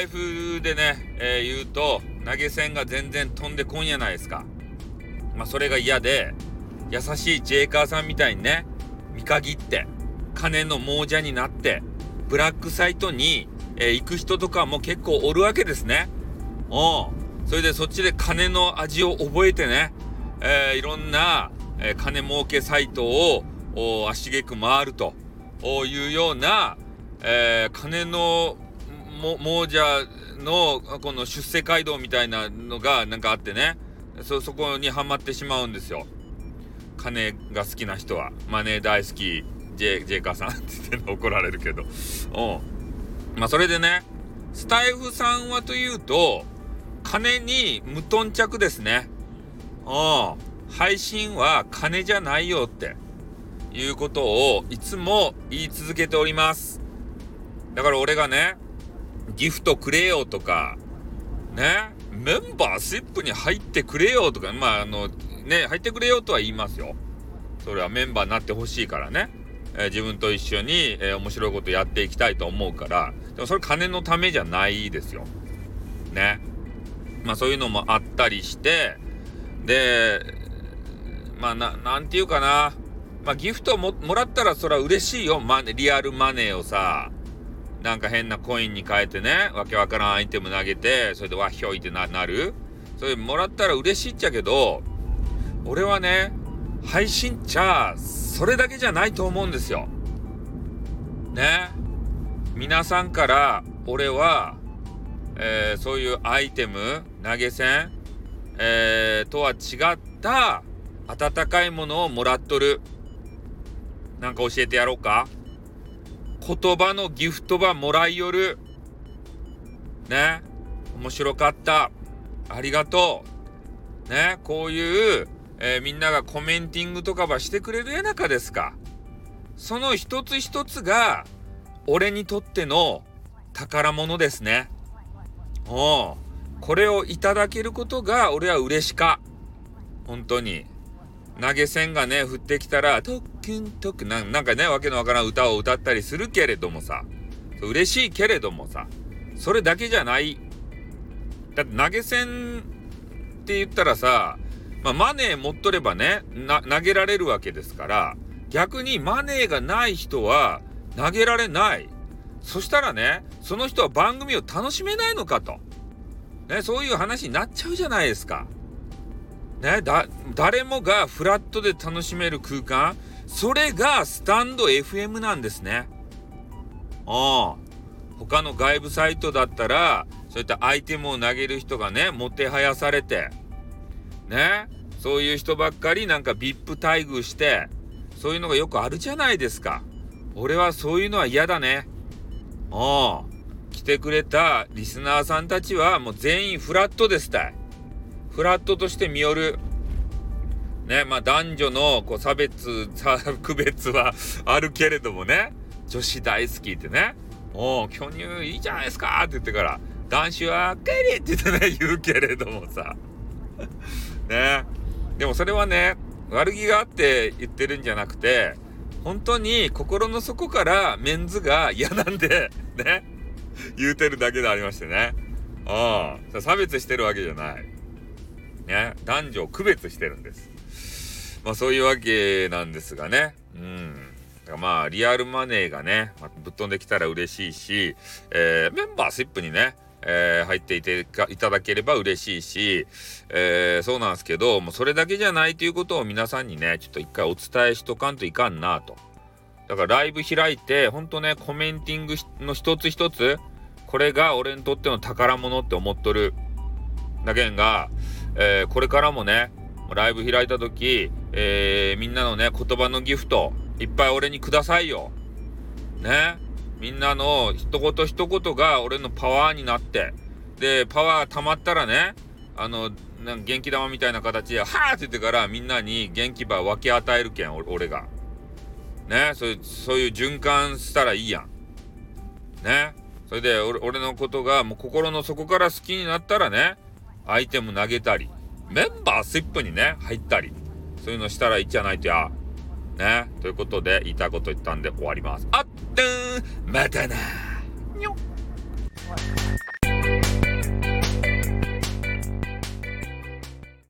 イフでね、えー、言うと、投げ銭が全然飛んでこんやないですか。まあ、それが嫌で、優しいジェイカーさんみたいにね、見限って、金の亡者になって、ブラックサイトに、えー、行く人とかも結構おるわけですね。うん。それでそっちで金の味を覚えてね、えー、いろんな、えー、金儲けサイトを足げく回るというような、えー、金の亡者のこの出世街道みたいなのがなんかあってね。そそこにはまってしまうんですよ。金が好きな人は。マネー大好き。ジェジェイカーさんって言って怒られるけど。うん。まあそれでねスタイフさんはというと金に無頓着ですね。うん。配信は金じゃないよって。いうことをいつも言い続けております。だから俺がねギフトくれよとか、ね、メンバーシップに入ってくれよとか、まあ、あの、ね、入ってくれよとは言いますよ。それはメンバーになってほしいからね。えー、自分と一緒に、えー、面白いことやっていきたいと思うから、でもそれ金のためじゃないですよ。ね。まあそういうのもあったりして、で、まあな、なんていうかな。まあギフトももらったらそれは嬉しいよ。ま、リアルマネーをさ、なんか変なコインに変えてね、わけわからんアイテム投げて、それでわっひょいってなるそれもらったら嬉しいっちゃけど、俺はね、配信ちゃ、それだけじゃないと思うんですよ。ね。皆さんから俺は、えー、そういうアイテム、投げ銭、えー、とは違った温かいものをもらっとる。なんか教えてやろうか？言葉のギフトばもらいよる。ね。面白かった。ありがとう。ね。こういう、えー、みんながコメンティングとかばしてくれるやなかですか。その一つ一つが、俺にとっての宝物ですね。おこれをいただけることが俺は嬉しか。本当に。投げ銭がね、降ってきたら、特訓特ななんかね、わけのわからん歌を歌ったりするけれどもさ、嬉しいけれどもさ、それだけじゃない。だって投げ銭って言ったらさ、まあ、マネー持っとればね、投げられるわけですから、逆にマネーがない人は投げられない。そしたらね、その人は番組を楽しめないのかと。ね、そういう話になっちゃうじゃないですか。ね、だ、誰もがフラットで楽しめる空間、それがスタンド FM なんですね。ああ。他の外部サイトだったら、そういったアイテムを投げる人がね、もてはやされて、ね、そういう人ばっかりなんか VIP 待遇して、そういうのがよくあるじゃないですか。俺はそういうのは嫌だね。ああ。来てくれたリスナーさんたちはもう全員フラットですたい。フラットとして見よる。ね、まあ男女のこう差別、差区別はあるけれどもね、女子大好きってね、おお、巨乳いいじゃないですかって言ってから、男子は帰れって言ってね、言うけれどもさ。ね。でもそれはね、悪気があって言ってるんじゃなくて、本当に心の底からメンズが嫌なんで、ね、言うてるだけでありましてね。ああ、差別してるわけじゃない。ね、男女を区別してるんです。まあそういうわけなんですがね。うん。だからまあリアルマネーがね、まあ、ぶっ飛んできたら嬉しいし、えー、メンバーシップにね、えー、入っていていただければ嬉しいし、えー、そうなんですけど、もうそれだけじゃないということを皆さんにね、ちょっと一回お伝えしとかんといかんなと。だからライブ開いて、ほんとね、コメンティングの一つ一つ、これが俺にとっての宝物って思っとる。だけんが、えー、これからもね、ライブ開いた時、えー、みんなのね、言葉のギフト、いっぱい俺にくださいよ。ね？みんなの一言一言が俺のパワーになって、で、パワー溜まったらね、あの、なん元気玉みたいな形で、はーって言ってからみんなに元気ば分け与えるけん、俺が。ね、そういう、そういう循環したらいいやん。ね？それで俺、俺のことがもう心の底から好きになったらね、アイテム投げたり、メンバーシップにね、入ったり、そういうのしたらいいじゃないとや。ね。ということで、言いたいこと言ったんで終わります。あっ、んまたなにょっ